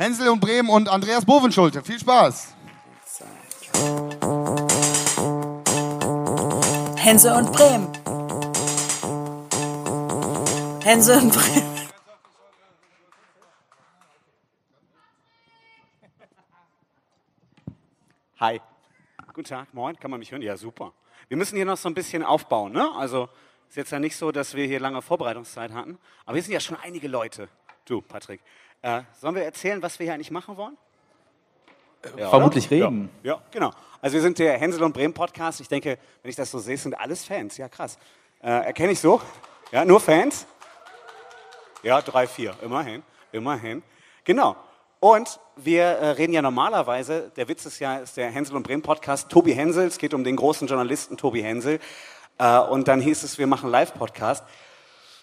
Hänsel und Bremen und Andreas Bovenschulte. Viel Spaß. Hänsel und Bremen. Hänsel und Bremen. Hi. Guten Tag, moin, kann man mich hören? Ja, super. Wir müssen hier noch so ein bisschen aufbauen, ne? Also ist jetzt ja nicht so, dass wir hier lange Vorbereitungszeit hatten, aber wir sind ja schon einige Leute. Du, Patrick, äh, sollen wir erzählen, was wir hier eigentlich machen wollen? Ja, Vermutlich oder? reden. Ja, ja, genau. Also wir sind der Hänsel und Bremen Podcast. Ich denke, wenn ich das so sehe, sind alles Fans. Ja, krass. Äh, erkenne ich so? Ja, nur Fans? Ja, drei, vier. Immerhin, immerhin. Genau. Und wir äh, reden ja normalerweise, der Witz ist ja, ist der Hänsel und Bremen Podcast, Tobi Hensel, es geht um den großen Journalisten Tobi Hensel. Äh, und dann hieß es, wir machen Live-Podcast.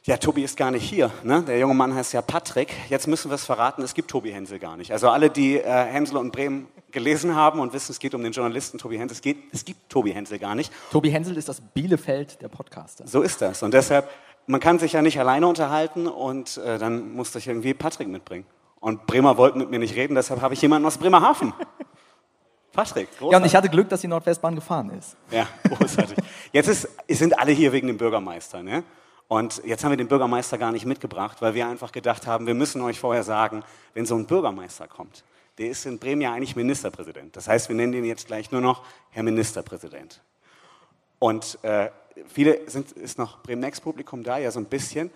Ja, Tobi ist gar nicht hier. Ne? Der junge Mann heißt ja Patrick. Jetzt müssen wir es verraten, es gibt Tobi Hensel gar nicht. Also alle, die äh, Hensel und Bremen gelesen haben und wissen, es geht um den Journalisten Tobi Hensel, es, geht, es gibt Tobi Hensel gar nicht. Tobi Hensel ist das Bielefeld der Podcaster. So ist das. Und deshalb, man kann sich ja nicht alleine unterhalten und äh, dann musste ich irgendwie Patrick mitbringen. Und Bremer wollten mit mir nicht reden, deshalb habe ich jemanden aus Bremerhaven. Patrick, großartig. Ja, und ich hatte Glück, dass die Nordwestbahn gefahren ist. Ja, großartig. Jetzt ist, sind alle hier wegen dem Bürgermeister. Ne? Und jetzt haben wir den Bürgermeister gar nicht mitgebracht, weil wir einfach gedacht haben, wir müssen euch vorher sagen, wenn so ein Bürgermeister kommt, der ist in Bremen ja eigentlich Ministerpräsident. Das heißt, wir nennen ihn jetzt gleich nur noch Herr Ministerpräsident. Und äh, viele sind, ist noch Bremen-Next-Publikum da, ja so ein bisschen.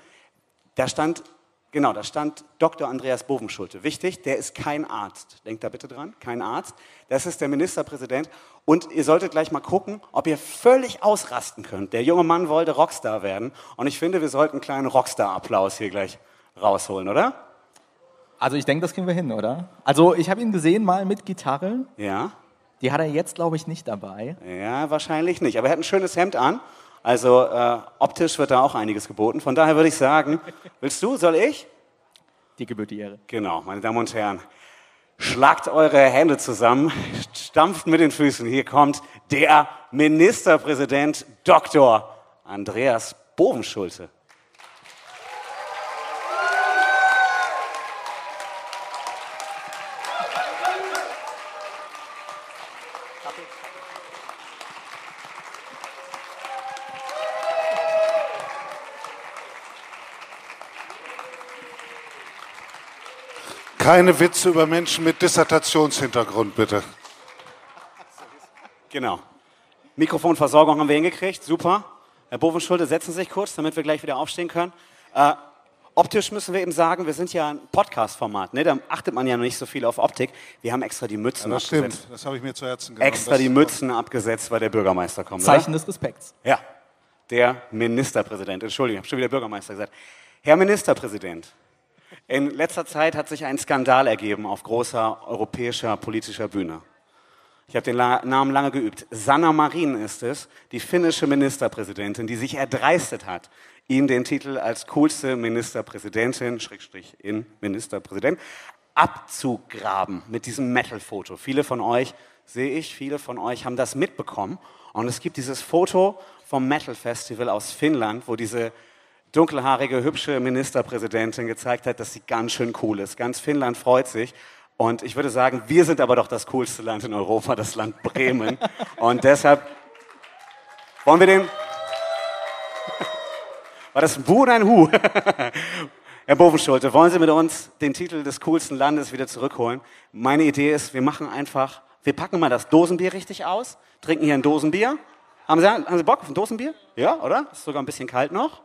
Da stand Genau, da stand Dr. Andreas Bovenschulte. Wichtig, der ist kein Arzt. Denkt da bitte dran, kein Arzt. Das ist der Ministerpräsident. Und ihr solltet gleich mal gucken, ob ihr völlig ausrasten könnt. Der junge Mann wollte Rockstar werden. Und ich finde, wir sollten einen kleinen Rockstar-Applaus hier gleich rausholen, oder? Also ich denke, das kriegen wir hin, oder? Also ich habe ihn gesehen mal mit Gitarre. Ja. Die hat er jetzt, glaube ich, nicht dabei. Ja, wahrscheinlich nicht. Aber er hat ein schönes Hemd an. Also äh, optisch wird da auch einiges geboten. Von daher würde ich sagen, willst du, soll ich? Die gebührt die Ehre. Genau, meine Damen und Herren. Schlagt eure Hände zusammen, stampft mit den Füßen. Hier kommt der Ministerpräsident Dr. Andreas Bovenschulte. Keine Witze über Menschen mit Dissertationshintergrund, bitte. Genau. Mikrofonversorgung haben wir hingekriegt, super. Herr Bovenschulte, setzen Sie sich kurz, damit wir gleich wieder aufstehen können. Äh, optisch müssen wir eben sagen, wir sind ja ein Podcast-Format, ne? da achtet man ja noch nicht so viel auf Optik. Wir haben extra die Mützen ja, das abgesetzt. stimmt, das habe ich mir zu Herzen genommen. Extra die Mützen abgesetzt, weil der Bürgermeister kommt. Zeichen oder? des Respekts. Ja, der Ministerpräsident. Entschuldigung, ich habe schon wieder Bürgermeister gesagt. Herr Ministerpräsident, in letzter Zeit hat sich ein Skandal ergeben auf großer europäischer politischer Bühne. Ich habe den Namen lange geübt. Sanna Marin ist es, die finnische Ministerpräsidentin, die sich erdreistet hat, ihm den Titel als coolste Ministerpräsidentin, Schrägstrich in Ministerpräsident, abzugraben mit diesem Metal-Foto. Viele von euch, sehe ich, viele von euch haben das mitbekommen. Und es gibt dieses Foto vom Metal Festival aus Finnland, wo diese dunkelhaarige, hübsche Ministerpräsidentin gezeigt hat, dass sie ganz schön cool ist. Ganz Finnland freut sich. Und ich würde sagen, wir sind aber doch das coolste Land in Europa, das Land Bremen. Und deshalb wollen wir den. War das ein Bu oder ein Hu? Herr Bovenschulte, wollen Sie mit uns den Titel des coolsten Landes wieder zurückholen? Meine Idee ist, wir machen einfach, wir packen mal das Dosenbier richtig aus, trinken hier ein Dosenbier. Haben Sie, haben Sie Bock auf ein Dosenbier? Ja, oder? Ist sogar ein bisschen kalt noch.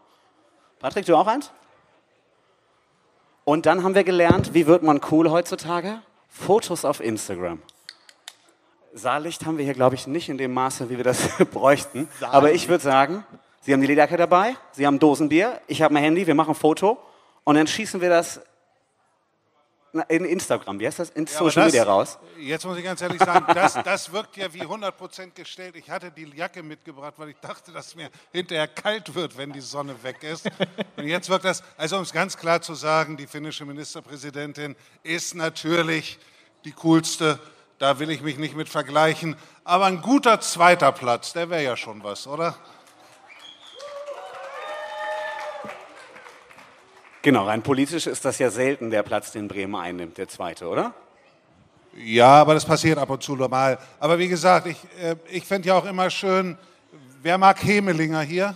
Patrick, du auch eins? Und dann haben wir gelernt, wie wird man cool heutzutage? Fotos auf Instagram. Saallicht haben wir hier, glaube ich, nicht in dem Maße, wie wir das bräuchten. Aber ich würde sagen, Sie haben die Lederjacke dabei, Sie haben Dosenbier, ich habe mein Handy, wir machen ein Foto und dann schießen wir das in Instagram, wie heißt das? In ja, Social das, Media raus. Jetzt muss ich ganz ehrlich sagen, das, das wirkt ja wie 100% gestellt. Ich hatte die Jacke mitgebracht, weil ich dachte, dass mir hinterher kalt wird, wenn die Sonne weg ist. Und jetzt wirkt das, also um es ganz klar zu sagen, die finnische Ministerpräsidentin ist natürlich die coolste. Da will ich mich nicht mit vergleichen. Aber ein guter zweiter Platz, der wäre ja schon was, oder? Genau, rein politisch ist das ja selten der Platz, den Bremen einnimmt, der zweite, oder? Ja, aber das passiert ab und zu normal. Aber wie gesagt, ich, äh, ich fände ja auch immer schön, wer mag Hemelinger hier?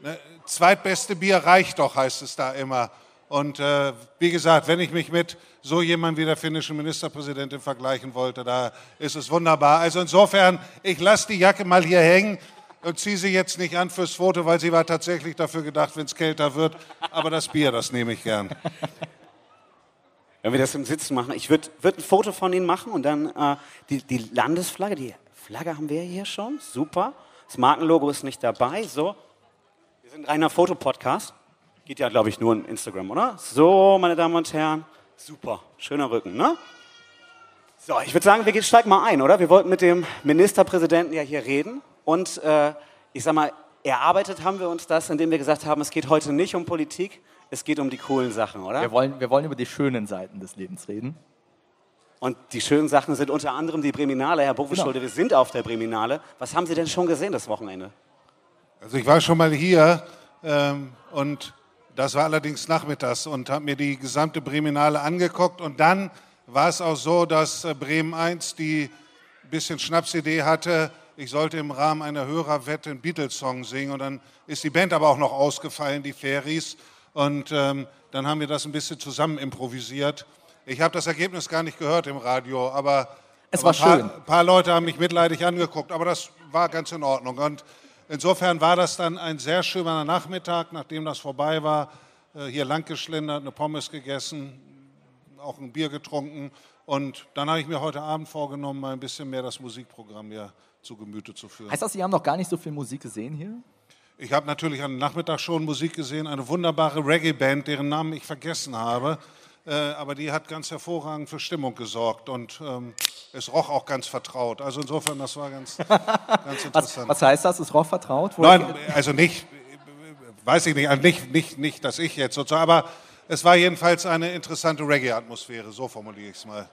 Ne, zweitbeste Bier reicht doch, heißt es da immer. Und äh, wie gesagt, wenn ich mich mit so jemandem wie der finnischen Ministerpräsidentin vergleichen wollte, da ist es wunderbar. Also insofern, ich lasse die Jacke mal hier hängen und ziehe sie jetzt nicht an fürs Foto, weil sie war tatsächlich dafür gedacht, wenn es kälter wird. Aber das Bier, das nehme ich gern. Wenn wir das im Sitzen machen, ich würde würd ein Foto von Ihnen machen und dann äh, die, die Landesflagge, die Flagge haben wir hier schon, super. Das Markenlogo ist nicht dabei, so. Wir sind ein reiner Fotopodcast. Geht ja, glaube ich, nur in Instagram, oder? So, meine Damen und Herren, super, schöner Rücken, ne? So, ich würde sagen, wir steigen mal ein, oder? Wir wollten mit dem Ministerpräsidenten ja hier reden und äh, ich sag mal, erarbeitet haben wir uns das, indem wir gesagt haben, es geht heute nicht um Politik, es geht um die coolen Sachen, oder? Wir wollen, wir wollen über die schönen Seiten des Lebens reden. Und die schönen Sachen sind unter anderem die Breminale. Herr Boveschulde, genau. wir sind auf der Breminale. Was haben Sie denn schon gesehen das Wochenende? Also ich war schon mal hier ähm, und das war allerdings nachmittags und habe mir die gesamte Breminale angeguckt. Und dann war es auch so, dass äh, Bremen 1 die bisschen Schnapsidee hatte, ich sollte im Rahmen einer Hörerwette einen Beatles-Song singen. Und dann ist die Band aber auch noch ausgefallen, die Ferries. Und ähm, dann haben wir das ein bisschen zusammen improvisiert. Ich habe das Ergebnis gar nicht gehört im Radio, aber, es aber war ein, paar, schön. ein paar Leute haben mich mitleidig angeguckt, aber das war ganz in Ordnung. Und insofern war das dann ein sehr schöner Nachmittag, nachdem das vorbei war. Äh, hier lang geschlendert, eine Pommes gegessen, auch ein Bier getrunken. Und dann habe ich mir heute Abend vorgenommen, mal ein bisschen mehr das Musikprogramm hier zu Gemüte zu führen. Heißt das, Sie haben noch gar nicht so viel Musik gesehen hier? Ich habe natürlich am Nachmittag schon Musik gesehen, eine wunderbare Reggae-Band, deren Namen ich vergessen habe. Äh, aber die hat ganz hervorragend für Stimmung gesorgt und ähm, es roch auch ganz vertraut. Also insofern, das war ganz, ganz interessant. Was, was, heißt das? Es roch vertraut? Wo Nein, also nicht, weiß ich nicht, nicht, nicht, nicht, dass ich jetzt sozusagen, aber es war jedenfalls eine interessante Reggae-Atmosphäre, so formuliere ich es mal.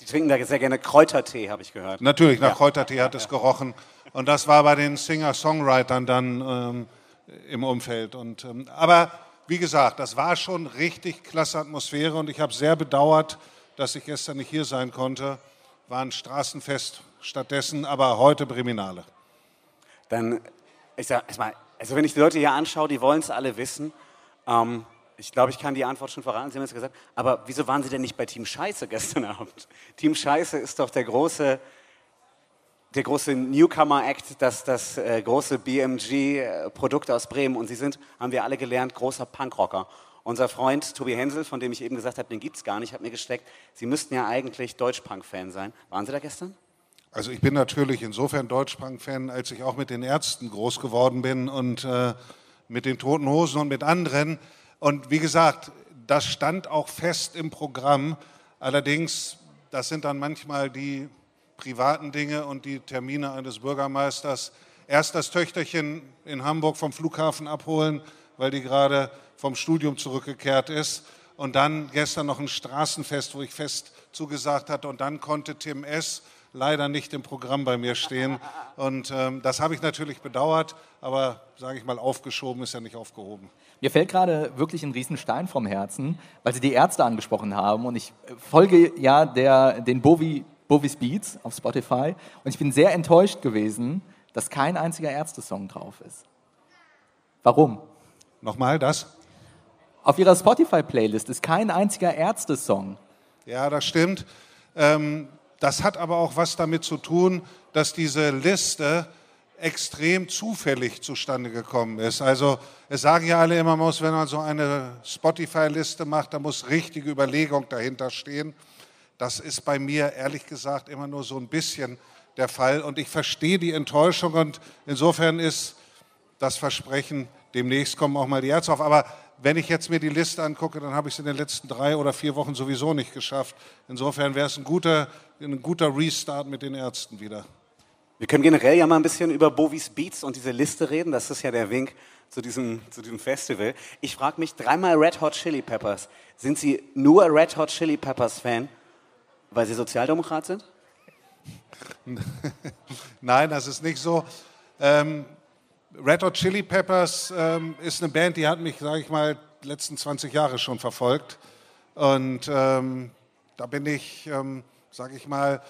Die trinken da sehr gerne Kräutertee, habe ich gehört. Natürlich, nach ja. Kräutertee hat es gerochen. Und das war bei den Singer-Songwritern dann ähm, im Umfeld. Und, ähm, aber wie gesagt, das war schon richtig klasse Atmosphäre und ich habe sehr bedauert, dass ich gestern nicht hier sein konnte. War ein Straßenfest stattdessen, aber heute Breminale. Dann, ich sag erstmal, also wenn ich die Leute hier anschaue, die wollen es alle wissen. Ähm, ich glaube, ich kann die Antwort schon verraten, Sie haben es gesagt. Aber wieso waren Sie denn nicht bei Team Scheiße gestern Abend? Team Scheiße ist doch der große der große Newcomer-Act, das, das äh, große BMG-Produkt aus Bremen. Und Sie sind, haben wir alle gelernt, großer Punkrocker. Unser Freund Tobi Hensel, von dem ich eben gesagt habe, den gibt es gar nicht, hat mir gesteckt, Sie müssten ja eigentlich Deutsch-Punk-Fan sein. Waren Sie da gestern? Also ich bin natürlich insofern Deutsch-Punk-Fan, als ich auch mit den Ärzten groß geworden bin und äh, mit den Toten Hosen und mit anderen. Und wie gesagt, das stand auch fest im Programm. Allerdings, das sind dann manchmal die privaten Dinge und die Termine eines Bürgermeisters. Erst das Töchterchen in Hamburg vom Flughafen abholen, weil die gerade vom Studium zurückgekehrt ist. Und dann gestern noch ein Straßenfest, wo ich fest zugesagt hatte. Und dann konnte Tim S. leider nicht im Programm bei mir stehen. Und ähm, das habe ich natürlich bedauert, aber sage ich mal, aufgeschoben ist ja nicht aufgehoben. Mir fällt gerade wirklich ein Riesenstein vom Herzen, weil Sie die Ärzte angesprochen haben. Und ich folge ja der, den Bovi Bovis Beats auf Spotify und ich bin sehr enttäuscht gewesen, dass kein einziger Ärzte-Song drauf ist. Warum? Nochmal das? Auf ihrer Spotify-Playlist ist kein einziger Ärzte-Song. Ja, das stimmt. Ähm, das hat aber auch was damit zu tun, dass diese Liste extrem zufällig zustande gekommen ist. Also es sagen ja alle immer, muss, wenn man so eine Spotify-Liste macht, da muss richtige Überlegung dahinter stehen. Das ist bei mir ehrlich gesagt immer nur so ein bisschen der Fall. Und ich verstehe die Enttäuschung und insofern ist das Versprechen, demnächst kommen auch mal die Ärzte auf. Aber wenn ich jetzt mir die Liste angucke, dann habe ich es in den letzten drei oder vier Wochen sowieso nicht geschafft. Insofern wäre es ein guter, ein guter Restart mit den Ärzten wieder. Wir können generell ja mal ein bisschen über Bovis Beats und diese Liste reden. Das ist ja der Wink zu diesem, zu diesem Festival. Ich frage mich, dreimal Red Hot Chili Peppers. Sind Sie nur Red Hot Chili Peppers Fan? Weil Sie Sozialdemokrat sind? Nein, das ist nicht so. Ähm, Red Hot Chili Peppers ähm, ist eine Band, die hat mich, sage ich mal, die letzten 20 Jahre schon verfolgt. Und ähm, da bin ich, ähm, sage ich mal,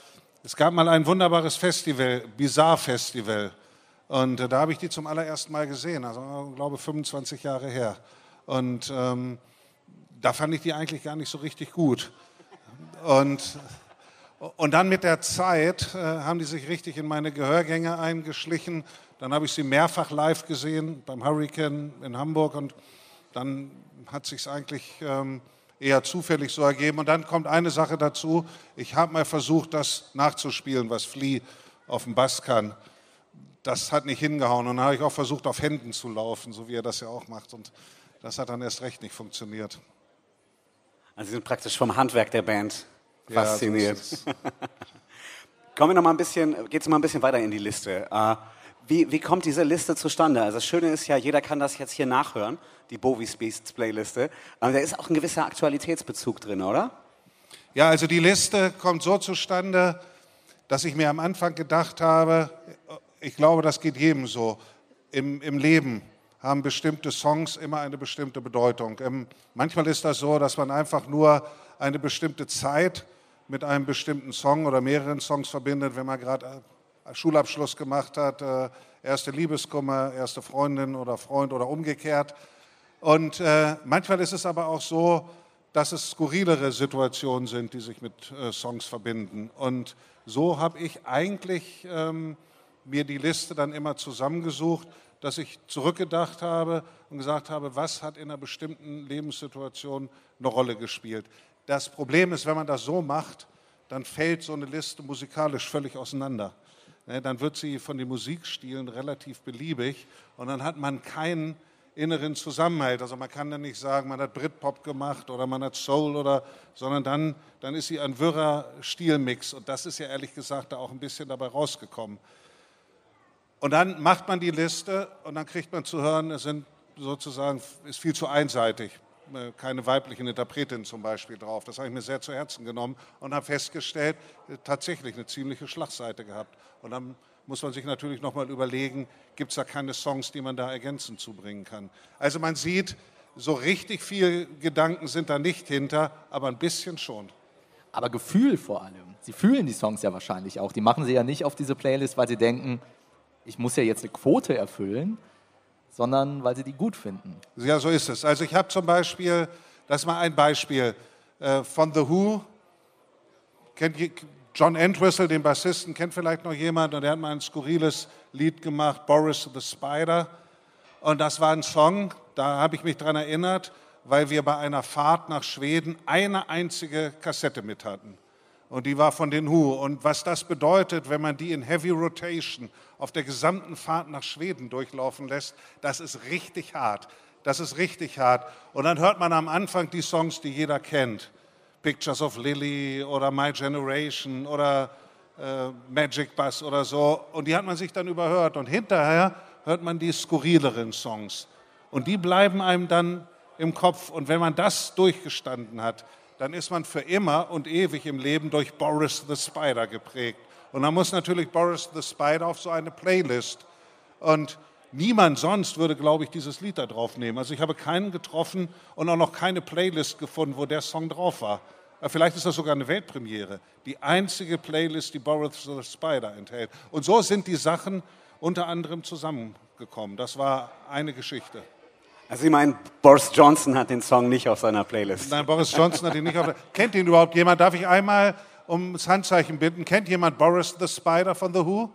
es gab mal ein wunderbares Festival, Bizarre Festival. Und äh, da habe ich die zum allerersten Mal gesehen, also glaube 25 Jahre her. Und ähm, da fand ich die eigentlich gar nicht so richtig gut. Und, und dann mit der Zeit äh, haben die sich richtig in meine Gehörgänge eingeschlichen. Dann habe ich sie mehrfach live gesehen beim Hurricane in Hamburg und dann hat sich eigentlich ähm, eher zufällig so ergeben. Und dann kommt eine Sache dazu. Ich habe mal versucht, das nachzuspielen, was Flea auf dem Bass kann. Das hat nicht hingehauen. Und dann habe ich auch versucht, auf Händen zu laufen, so wie er das ja auch macht. Und das hat dann erst recht nicht funktioniert. Also Sie sind praktisch vom Handwerk der Band fasziniert. Ja, so Kommen wir noch mal ein bisschen, geht's mal ein bisschen weiter in die Liste. Uh, wie, wie kommt diese Liste zustande? Also das Schöne ist ja, jeder kann das jetzt hier nachhören, die Bovis Beasts Playliste. Aber da ist auch ein gewisser Aktualitätsbezug drin, oder? Ja, also die Liste kommt so zustande, dass ich mir am Anfang gedacht habe, ich glaube, das geht jedem so im, im Leben haben bestimmte Songs immer eine bestimmte Bedeutung. Ähm, manchmal ist das so, dass man einfach nur eine bestimmte Zeit mit einem bestimmten Song oder mehreren Songs verbindet, wenn man gerade Schulabschluss gemacht hat, äh, erste Liebeskummer, erste Freundin oder Freund oder umgekehrt. Und äh, manchmal ist es aber auch so, dass es skurrilere Situationen sind, die sich mit äh, Songs verbinden. Und so habe ich eigentlich ähm, mir die Liste dann immer zusammengesucht dass ich zurückgedacht habe und gesagt habe, was hat in einer bestimmten Lebenssituation eine Rolle gespielt. Das Problem ist, wenn man das so macht, dann fällt so eine Liste musikalisch völlig auseinander. Ne, dann wird sie von den Musikstilen relativ beliebig und dann hat man keinen inneren Zusammenhalt. Also man kann dann nicht sagen, man hat Britpop gemacht oder man hat Soul oder, sondern dann, dann ist sie ein wirrer Stilmix und das ist ja ehrlich gesagt da auch ein bisschen dabei rausgekommen. Und dann macht man die Liste und dann kriegt man zu hören, es sind sozusagen, ist viel zu einseitig. Äh, keine weiblichen Interpretinnen zum Beispiel drauf. Das habe ich mir sehr zu Herzen genommen und habe festgestellt, äh, tatsächlich eine ziemliche Schlagseite gehabt. Und dann muss man sich natürlich nochmal überlegen, gibt es da keine Songs, die man da ergänzend zubringen kann. Also man sieht, so richtig viel Gedanken sind da nicht hinter, aber ein bisschen schon. Aber Gefühl vor allem. Sie fühlen die Songs ja wahrscheinlich auch. Die machen sie ja nicht auf diese Playlist, weil sie denken, ich muss ja jetzt eine Quote erfüllen, sondern weil sie die gut finden. Ja, so ist es. Also ich habe zum Beispiel, das ist mal ein Beispiel äh, von The Who. Kennt John Entwistle, den Bassisten, kennt vielleicht noch jemand und der hat mal ein skurriles Lied gemacht, Boris the Spider. Und das war ein Song, da habe ich mich daran erinnert, weil wir bei einer Fahrt nach Schweden eine einzige Kassette mit hatten und die war von den Who. Und was das bedeutet, wenn man die in Heavy Rotation auf der gesamten Fahrt nach Schweden durchlaufen lässt, das ist richtig hart. Das ist richtig hart. Und dann hört man am Anfang die Songs, die jeder kennt. Pictures of Lily oder My Generation oder äh, Magic Bus oder so. Und die hat man sich dann überhört. Und hinterher hört man die skurrileren Songs. Und die bleiben einem dann im Kopf. Und wenn man das durchgestanden hat, dann ist man für immer und ewig im Leben durch Boris the Spider geprägt. Und dann muss natürlich Boris the Spider auf so eine Playlist. Und niemand sonst würde, glaube ich, dieses Lied da drauf nehmen. Also ich habe keinen getroffen und auch noch keine Playlist gefunden, wo der Song drauf war. Vielleicht ist das sogar eine Weltpremiere. Die einzige Playlist, die Boris the Spider enthält. Und so sind die Sachen unter anderem zusammengekommen. Das war eine Geschichte. Also Sie meinen, Boris Johnson hat den Song nicht auf seiner Playlist? Nein, Boris Johnson hat ihn nicht auf der Kennt ihn überhaupt jemand? Darf ich einmal ums Handzeichen bitten? Kennt jemand Boris the Spider von The Who?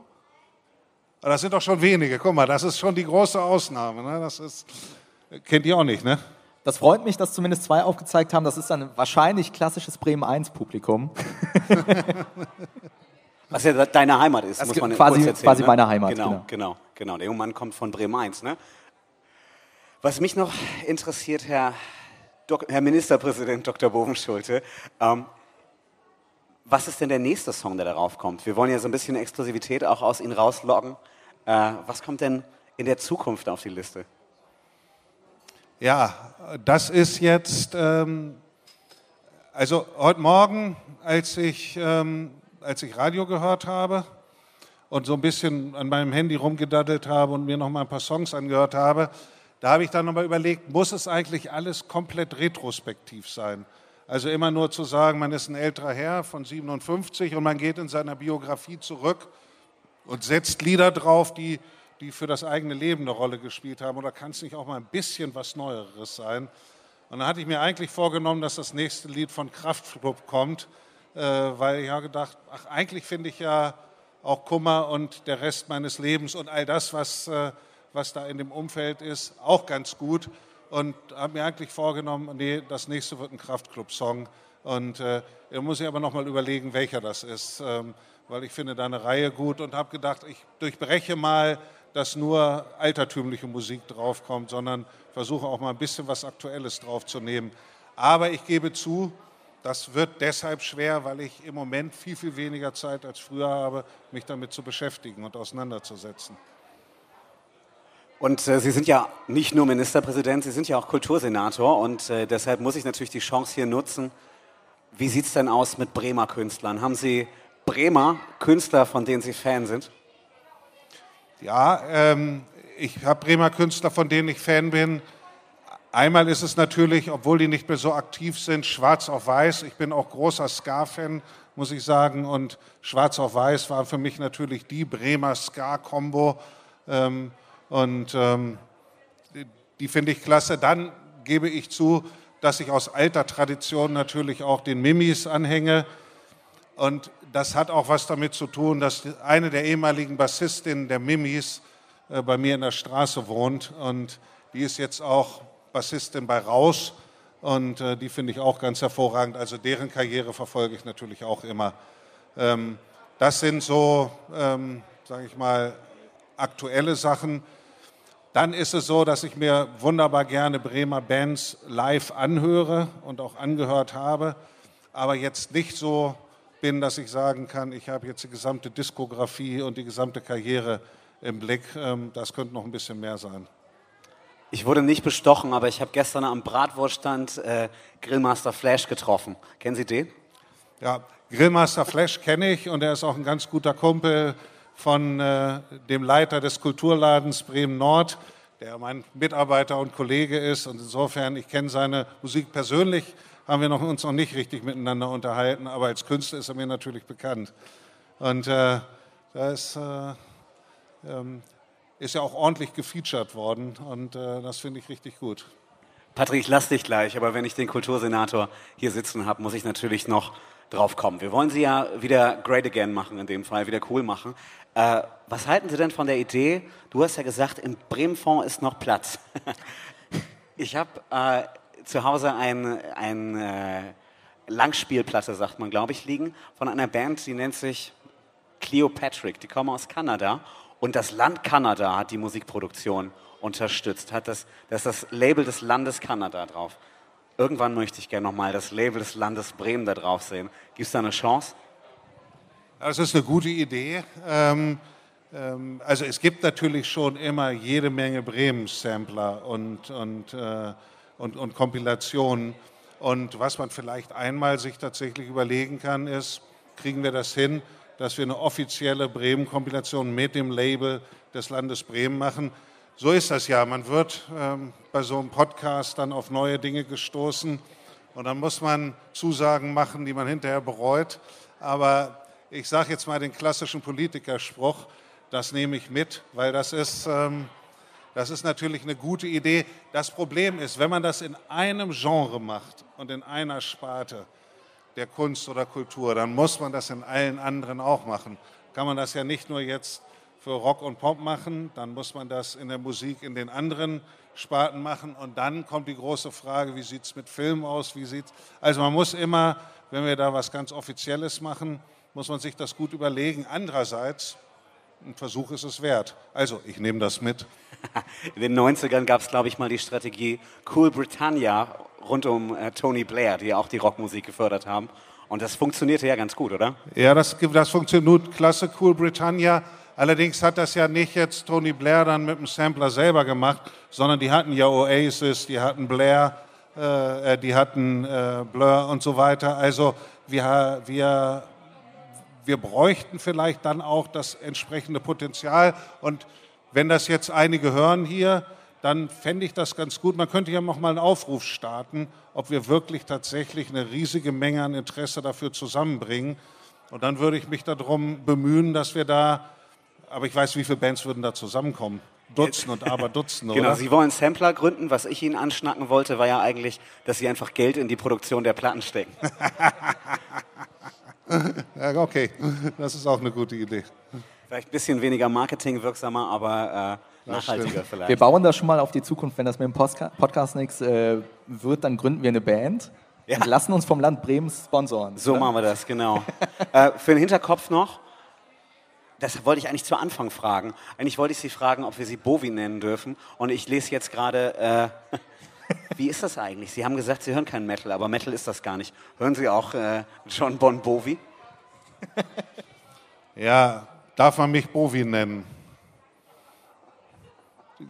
Das sind doch schon wenige. Guck mal, das ist schon die große Ausnahme. Ne? Das ist, kennt ihr auch nicht, ne? Das freut mich, dass zumindest zwei aufgezeigt haben. Das ist ein wahrscheinlich klassisches Bremen 1-Publikum. Was ja deine Heimat ist, das muss man quasi, kurz erzählen. Quasi ne? meine Heimat, genau, genau. Genau, genau. Der junge Mann kommt von Bremen 1, ne? Was mich noch interessiert, Herr, Dok Herr Ministerpräsident Dr. Bovenschulte, ähm, was ist denn der nächste Song, der darauf kommt? Wir wollen ja so ein bisschen Exklusivität auch aus Ihnen rausloggen. Äh, was kommt denn in der Zukunft auf die Liste? Ja, das ist jetzt, ähm, also heute Morgen, als ich, ähm, als ich Radio gehört habe und so ein bisschen an meinem Handy rumgedaddelt habe und mir noch mal ein paar Songs angehört habe, Da habe ich dann nochmal überlegt, muss es eigentlich alles komplett retrospektiv sein? Also immer nur zu sagen, man ist ein älterer Herr von 57 und man geht in seiner Biografie zurück und setzt Lieder drauf, die, die für das eigene Leben eine Rolle gespielt haben. Oder kann es nicht auch mal ein bisschen was Neueres sein? Und dann hatte ich mir eigentlich vorgenommen, dass das nächste Lied von Kraftklub kommt, äh, weil ich habe gedacht, ach, eigentlich finde ich ja auch Kummer und der Rest meines Lebens und all das, was... Äh, was da in dem Umfeld ist, auch ganz gut. Und habe mir eigentlich vorgenommen, nee, das nächste wird ein Kraftclub-Song. Und äh, da muss ich aber nochmal überlegen, welcher das ist, ähm, weil ich finde da eine Reihe gut und habe gedacht, ich durchbreche mal, dass nur altertümliche Musik draufkommt, sondern versuche auch mal ein bisschen was Aktuelles draufzunehmen. Aber ich gebe zu, das wird deshalb schwer, weil ich im Moment viel, viel weniger Zeit als früher habe, mich damit zu beschäftigen und auseinanderzusetzen. Und äh, Sie sind ja nicht nur Ministerpräsident, Sie sind ja auch Kultursenator und äh, deshalb muss ich natürlich die Chance hier nutzen. Wie sieht es denn aus mit Bremer Künstlern? Haben Sie Bremer Künstler, von denen Sie Fan sind? Ja, ähm, ich habe Bremer Künstler, von denen ich Fan bin. Einmal ist es natürlich, obwohl die nicht mehr so aktiv sind, schwarz auf weiß. Ich bin auch großer Ska-Fan, muss ich sagen. Und schwarz auf weiß war für mich natürlich die Bremer Ska-Kombo. Ähm, und ähm, die, finde ich klasse. Dann gebe ich zu, dass ich aus alter Tradition natürlich auch den Mimis anhänge. Und das hat auch was damit zu tun, dass eine der ehemaligen Bassistinnen der Mimis äh, bei mir in der Straße wohnt. Und die ist jetzt auch Bassistin bei Raus. Und äh, die finde ich auch ganz hervorragend. Also deren Karriere verfolge ich natürlich auch immer. Ähm, das sind so, ähm, sage ich mal, aktuelle Sachen. Dann ist es so, dass ich mir wunderbar gerne Bremer Bands live anhöre und auch angehört habe, aber jetzt nicht so bin, dass ich sagen kann, ich habe jetzt die gesamte Diskografie und die gesamte Karriere im Blick. Ähm, das könnte noch ein bisschen mehr sein. Ich wurde nicht bestochen, aber ich habe gestern am Bratwurststand äh, Grillmaster Flash getroffen. Kennen Sie den? Ja, Grillmaster Flash kenne ich und er ist auch ein ganz guter Kumpel von äh, dem Leiter des Kulturladens Bremen Nord, der mein Mitarbeiter und Kollege ist. Und insofern, ich kenne seine Musik persönlich, haben wir noch, uns noch nicht richtig miteinander unterhalten, aber als Künstler ist er mir natürlich bekannt. Und äh, da ist, äh, ähm, ist ja auch ordentlich gefeatured worden und äh, das finde ich richtig gut. Patrick, ich lass dich gleich, aber wenn ich den Kultursenator hier sitzen habe, muss ich natürlich noch drauf kommen. Wir wollen sie ja wieder great again machen, in dem Fall, wieder cool machen. Äh, was halten Sie denn von der Idee? Du hast ja gesagt, im Bremenfonds ist noch Platz. ich habe äh, zu Hause eine ein, äh, Langspielplatte, sagt man, glaube ich, liegen, von einer Band, die nennt sich Cleopatrick. Die kommen aus Kanada und das Land Kanada hat die Musikproduktion unterstützt, hat das, das ist das Label des Landes Kanada drauf. Irgendwann möchte ich gerne nochmal das Label des Landes Bremen da drauf sehen. Gibt es da eine Chance? Das ist eine gute Idee. Ähm, ähm, also es gibt natürlich schon immer jede Menge Bremen-Sampler und, und, äh, und, und Kompilationen. Und was man vielleicht einmal sich tatsächlich überlegen kann, ist, kriegen wir das hin, dass wir eine offizielle Bremen-Kompilation mit dem Label des Landes Bremen machen. So ist das ja. Man wird ähm, bei so einem Podcast dann auf neue Dinge gestoßen und dann muss man Zusagen machen, die man hinterher bereut. Aber ich sage jetzt mal den klassischen Politikerspruch, das nehme ich mit, weil das ist, ähm, das ist natürlich eine gute Idee. Das Problem ist, wenn man das in einem Genre macht und in einer Sparte der Kunst oder Kultur, dann muss man das in allen anderen auch machen. Kann man das ja nicht nur jetzt für Rock und Pop machen, dann muss man das in der Musik in den anderen Sparten machen und dann kommt die große Frage, wie sieht es mit Film aus, wie sieht's, also man muss immer, wenn wir da was ganz Offizielles machen, muss man sich das gut überlegen. Andererseits, ein Versuch ist es wert. Also, ich nehme das mit. In den 90ern gab es, glaube ich, mal die Strategie Cool Britannia rund um äh, Tony Blair, die ja auch die Rockmusik gefördert haben. Und das funktionierte ja ganz gut, oder? Ja, das, das funktioniert klasse, Cool Britannia. Allerdings hat das ja nicht jetzt Tony Blair dann mit dem Sampler selber gemacht, sondern die hatten ja Oasis, die hatten Blair, äh, äh die hatten äh, Blur und so weiter. Also wir, wir wir bräuchten vielleicht dann auch das entsprechende Potenzial. Und wenn das jetzt einige hören hier, dann fände ich das ganz gut. Man könnte ja noch mal einen Aufruf starten, ob wir wirklich tatsächlich eine riesige Menge an Interesse dafür zusammenbringen. Und dann würde ich mich darum bemühen, dass wir da, aber ich weiß, wie viele Bands würden da zusammenkommen. Dutzend und aber Dutzend, Genau, oder? Sie wollen Sampler gründen. Was ich Ihnen anschnacken wollte, war ja eigentlich, dass Sie einfach Geld in die Produktion der Platten stecken. Ja, okay, das ist auch eine gute Idee. Vielleicht ein bisschen weniger marketingwirksamer, aber äh, nachhaltiger stimmt. vielleicht. Wir bauen das schon mal auf die Zukunft. Wenn das mit dem Postka Podcast nichts äh, wird, dann gründen wir eine Band Ja. und lassen uns vom Land Bremen sponsoren. So oder? machen wir das, genau. äh, für den Hinterkopf noch, das wollte ich eigentlich zu Anfang fragen. Eigentlich wollte ich Sie fragen, ob wir Sie Bovi nennen dürfen. Und ich lese jetzt gerade, äh, wie ist das eigentlich? Sie haben gesagt, Sie hören keinen Metal, aber Metal ist das gar nicht. Hören Sie auch äh, John Bon Bovi? Ja, darf man mich Bovi nennen?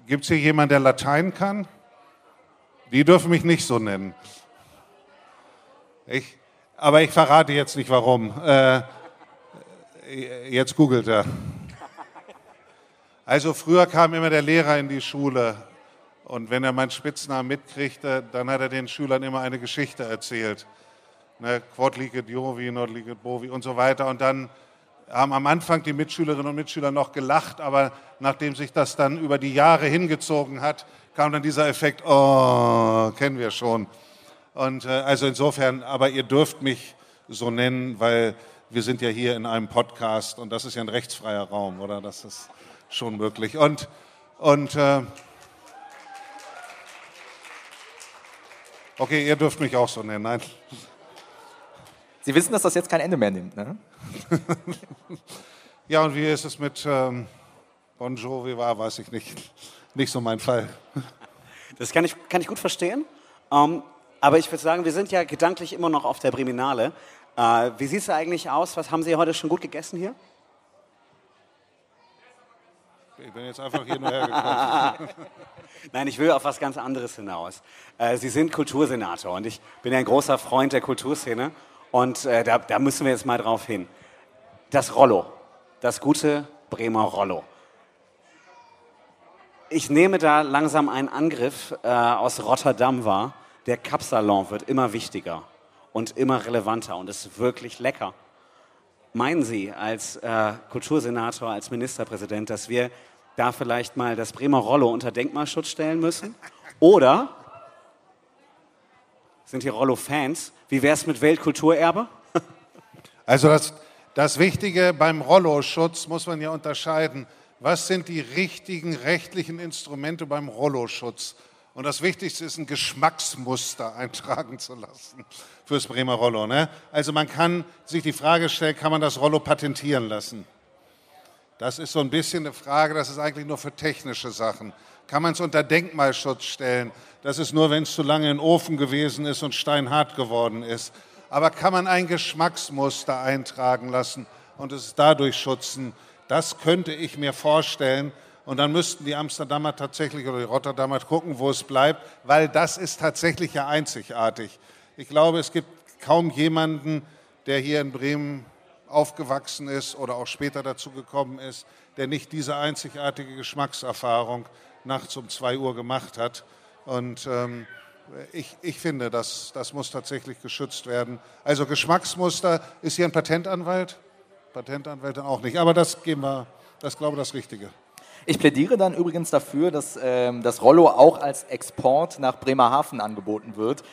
Gibt es hier jemanden, der Latein kann? Die dürfen mich nicht so nennen. Ich, aber ich verrate jetzt nicht warum. Äh, jetzt googelt er. Also früher kam immer der Lehrer in die Schule und wenn er meinen Spitznamen mitkriegte, dann hat er den Schülern immer eine Geschichte erzählt. Ne, Quod licet Jovi, not licet Bovi und so weiter. Und dann haben am Anfang die Mitschülerinnen und Mitschüler noch gelacht, aber nachdem sich das dann über die Jahre hingezogen hat, kam dann dieser Effekt, oh, kennen wir schon. Und äh, also insofern, aber ihr dürft mich so nennen, weil wir sind ja hier in einem Podcast und das ist ja ein rechtsfreier Raum, oder? Das ist schon möglich. Und, und äh, okay, ihr dürft mich auch so nennen, nein. Sie wissen, dass das jetzt kein Ende mehr nimmt, ne? Ja, und wie ist es mit ähm, Bon Jovi war, weiß ich nicht. Nicht so mein Fall. Das kann ich, kann ich gut verstehen. Ähm, aber ich würde sagen, wir sind ja gedanklich immer noch auf der Breminale. Äh, wie sieht es eigentlich aus? Was haben Sie heute schon gut gegessen hier? Ich bin jetzt einfach hier nur hergekommen. Nein, ich will auf was ganz anderes hinaus. Äh, Sie sind Kultursenator und ich bin ja ein großer Freund der Kulturszene und äh, da, da müssen wir jetzt mal drauf hin. Das Rollo, das gute Bremer Rollo. Ich nehme da langsam einen Angriff äh, aus Rotterdam wahr. Der Kapsalon wird immer wichtiger und immer relevanter und ist wirklich lecker. Meinen Sie als äh, Kultursenator, als Ministerpräsident, dass wir da vielleicht mal das Bremer Rollo unter Denkmalschutz stellen müssen? Oder sind die Rollo-Fans? Wie wäre es mit Weltkulturerbe? Also das, das Wichtige beim Rollo-Schutz muss man ja unterscheiden. Was sind die richtigen rechtlichen Instrumente beim Rollo-Schutz? Und das Wichtigste ist, ein Geschmacksmuster eintragen zu lassen fürs Bremer Rollo. Ne? Also man kann sich die Frage stellen, kann man das Rollo patentieren lassen? Das ist so ein bisschen eine Frage, das ist eigentlich nur für technische Sachen. Kann man es unter Denkmalschutz stellen? Das ist nur, wenn es zu lange in Ofen gewesen ist und steinhart geworden ist. Aber kann man ein Geschmacksmuster eintragen lassen und es dadurch schützen? Das könnte ich mir vorstellen. Und dann müssten die Amsterdamer tatsächlich oder die Rotterdamer gucken, wo es bleibt, weil das ist tatsächlich ja einzigartig. Ich glaube, es gibt kaum jemanden, der hier in Bremen aufgewachsen ist oder auch später dazu gekommen ist, der nicht diese einzigartige Geschmackserfahrung nachts um zwei Uhr gemacht hat. Und ähm, ich, ich finde, das, das muss tatsächlich geschützt werden. Also Geschmacksmuster, ist hier ein Patentanwalt? Patentanwälte auch nicht, aber das geben wir, das glaube ich das Richtige. Ich plädiere dann übrigens dafür, dass ähm, das Rollo auch als Export nach Bremerhaven angeboten wird.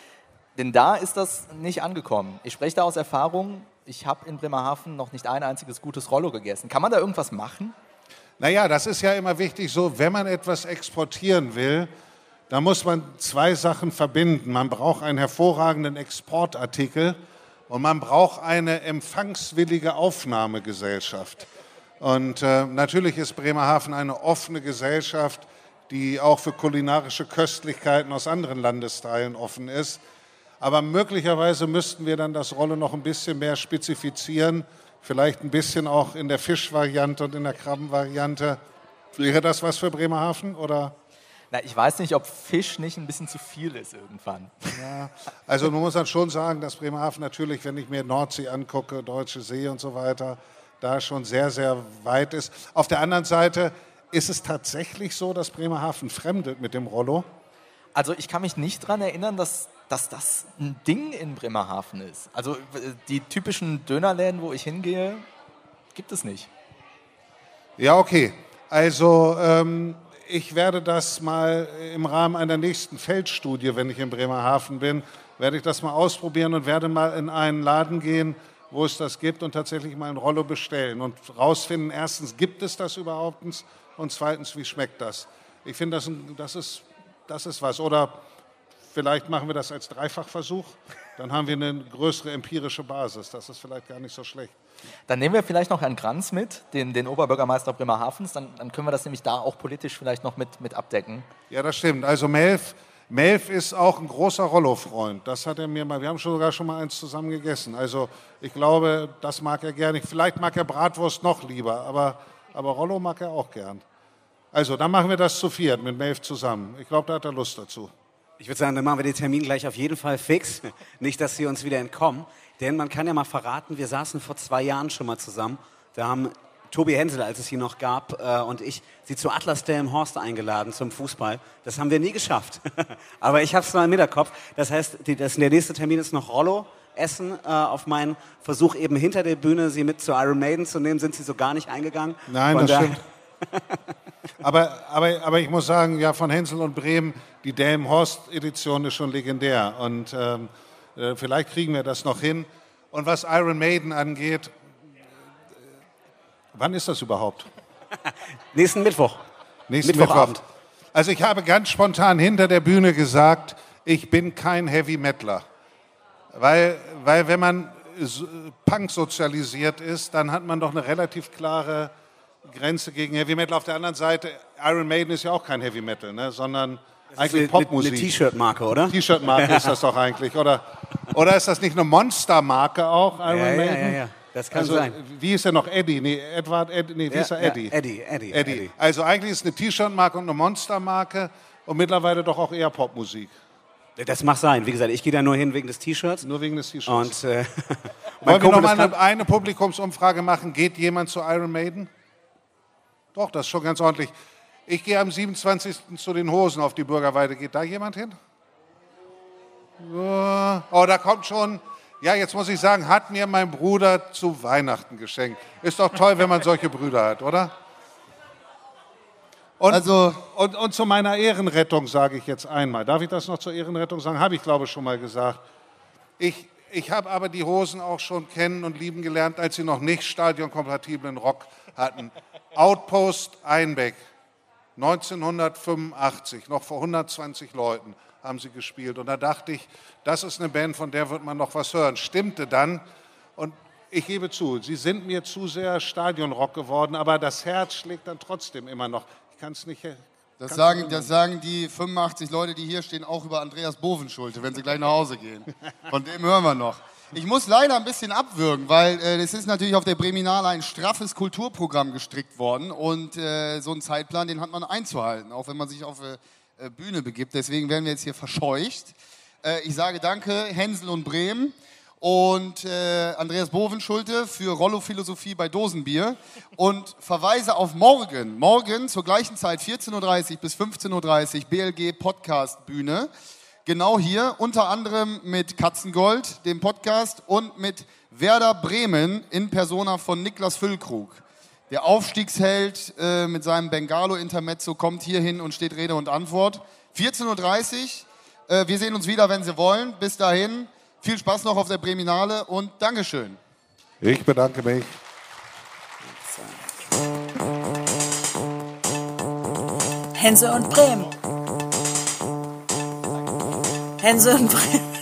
Denn da ist das nicht angekommen. Ich spreche da aus Erfahrung. Ich habe in Bremerhaven noch nicht ein einziges gutes Rollo gegessen. Kann man da irgendwas machen? Naja, das ist ja immer wichtig so, wenn man etwas exportieren will, da muss man zwei Sachen verbinden. Man braucht einen hervorragenden Exportartikel und man braucht eine empfangswillige Aufnahmegesellschaft. Und äh, natürlich ist Bremerhaven eine offene Gesellschaft, die auch für kulinarische Köstlichkeiten aus anderen Landesteilen offen ist. Aber möglicherweise müssten wir dann das Rolle noch ein bisschen mehr spezifizieren, vielleicht ein bisschen auch in der Fischvariante und in der Krabbenvariante. Wäre das was für Bremerhaven oder? Na, ich weiß nicht, ob Fisch nicht ein bisschen zu viel ist irgendwann. Ja, also man muss dann schon sagen, dass Bremerhaven natürlich, wenn ich mir Nordsee angucke, Deutsche See und so weiter, da schon sehr, sehr weit ist. Auf der anderen Seite, ist es tatsächlich so, dass Bremerhaven fremdet mit dem Rollo? Also ich kann mich nicht daran erinnern, dass, dass das ein Ding in Bremerhaven ist. Also äh, die typischen Dönerläden, wo ich hingehe, gibt es nicht. Ja, okay. Also ähm, ich werde das mal im Rahmen einer nächsten Feldstudie, wenn ich in Bremerhaven bin, werde ich das mal ausprobieren und werde mal in einen Laden gehen, wo es das gibt und tatsächlich mal ein Rollo bestellen und rausfinden, erstens, gibt es das überhaupt und zweitens, wie schmeckt das? Ich finde, das, das, ist, das ist was. Oder vielleicht machen wir das als Dreifachversuch, dann haben wir eine größere empirische Basis. Das ist vielleicht gar nicht so schlecht. Dann nehmen wir vielleicht noch Herrn Kranz mit, den, den Oberbürgermeister Bremerhavens. Dann, dann können wir das nämlich da auch politisch vielleicht noch mit, mit abdecken. Ja, das stimmt. Also Melf, Melf ist auch ein großer Rollo-Freund. Das hat er mir mal, wir haben sogar schon mal eins zusammen gegessen. Also ich glaube, das mag er gerne. Vielleicht mag er Bratwurst noch lieber, aber, aber Rollo mag er auch gern. Also dann machen wir das zu viert mit Melf zusammen. Ich glaube, da hat er Lust dazu. Ich würde sagen, dann machen wir den Termin gleich auf jeden Fall fix. Nicht, dass sie uns wieder entkommen. Denn man kann ja mal verraten, wir saßen vor zwei Jahren schon mal zusammen. Da haben Tobi Hensel, als es sie noch gab, äh, und ich sie zu Atlas Horst eingeladen zum Fußball. Das haben wir nie geschafft. Aber ich habe es noch im Hinterkopf. Das heißt, die, das, der nächste Termin ist noch Rollo. Essen äh, auf meinen Versuch eben hinter der Bühne sie mit zu Iron Maiden zu nehmen, sind sie so gar nicht eingegangen. Nein, Von das stimmt. aber, aber, aber ich muss sagen, ja, von Hensel und Bremen, die Delmenhorst-Edition ist schon legendär. Und ähm, äh, vielleicht kriegen wir das noch hin. Und was Iron Maiden angeht, wann ist das überhaupt? Nächsten Mittwoch. Nächsten Mittwochabend. Mittwoch. Also ich habe ganz spontan hinter der Bühne gesagt, ich bin kein Heavy Metaler. Weil, weil wenn man Punk sozialisiert ist, dann hat man doch eine relativ klare Grenze gegen Heavy Metal. Auf der anderen Seite, Iron Maiden ist ja auch kein Heavy Metal, ne, sondern eigentlich Popmusik. Eine T-Shirt-Marke, oder? T-Shirt-Marke ist das doch eigentlich. Oder, oder ist das nicht eine Monster-Marke auch, Iron ja, Maiden? Ja, ja, ja. Das kann also, sein. Wie ist er noch? Eddie? Nee, Edward, Eddie, nee, wie ja, ist er? Eddie? Ja, Eddie, Eddie, Eddie. Eddie. Also eigentlich ist es eine T-Shirt-Marke und eine Monster-Marke und mittlerweile doch auch eher Popmusik. Das mag sein. Wie gesagt, ich gehe da nur hin wegen des T-Shirts. Nur wegen des T-Shirts. Und, äh, Wollen wir noch mal eine, eine Publikumsumfrage machen? Geht jemand zu Iron Maiden? Doch, das ist schon ganz ordentlich. Ich gehe am 27. zu den Hosen auf die Bürgerweide. Geht da jemand hin? Oh, da kommt schon. Ja, jetzt muss ich sagen, hat mir mein Bruder zu Weihnachten geschenkt. Ist doch toll, wenn man solche Brüder hat, oder? Und, also, und, und zu meiner Ehrenrettung sage ich jetzt einmal. Darf ich das noch zur Ehrenrettung sagen? Habe ich, glaube ich, schon mal gesagt. Ich, ich habe aber die Hosen auch schon kennen und lieben gelernt, als sie noch nicht stadionkompatiblen Rock hatten. Outpost Einbeck, 1985, noch vor 120 Leuten haben sie gespielt. Und da dachte ich, das ist eine Band, von der wird man noch was hören. Stimmte dann. Und ich gebe zu, sie sind mir zu sehr Stadionrock geworden, aber das Herz schlägt dann trotzdem immer noch. Ich kann es nicht. Das sagen, das sagen die 85 Leute, die hier stehen, auch über Andreas Bovenschulte, wenn sie gleich nach Hause gehen. Von dem hören wir noch. Ich muss leider ein bisschen abwürgen, weil äh, es ist natürlich auf der Breminale ein straffes Kulturprogramm gestrickt worden und äh, so einen Zeitplan, den hat man einzuhalten, auch wenn man sich auf äh, Bühne begibt. Deswegen werden wir jetzt hier verscheucht. Äh, ich sage danke Hänsel und Bremen und äh, Andreas Bovenschulte für Rollo-Philosophie bei Dosenbier und verweise auf morgen. Morgen zur gleichen Zeit, 14.30 Uhr bis 15.30 Uhr, BLG Podcast Bühne. Genau hier, unter anderem mit Katzengold, dem Podcast, und mit Werder Bremen in Persona von Niklas Füllkrug. Der Aufstiegsheld äh, mit seinem Bengalo-Intermezzo kommt hier hin und steht Rede und Antwort. 14.30 Uhr. Äh, wir sehen uns wieder, wenn Sie wollen. Bis dahin, viel Spaß noch auf der Breminale und Dankeschön. Ich bedanke mich. Hänse und Bremen. Hänse und Bremen.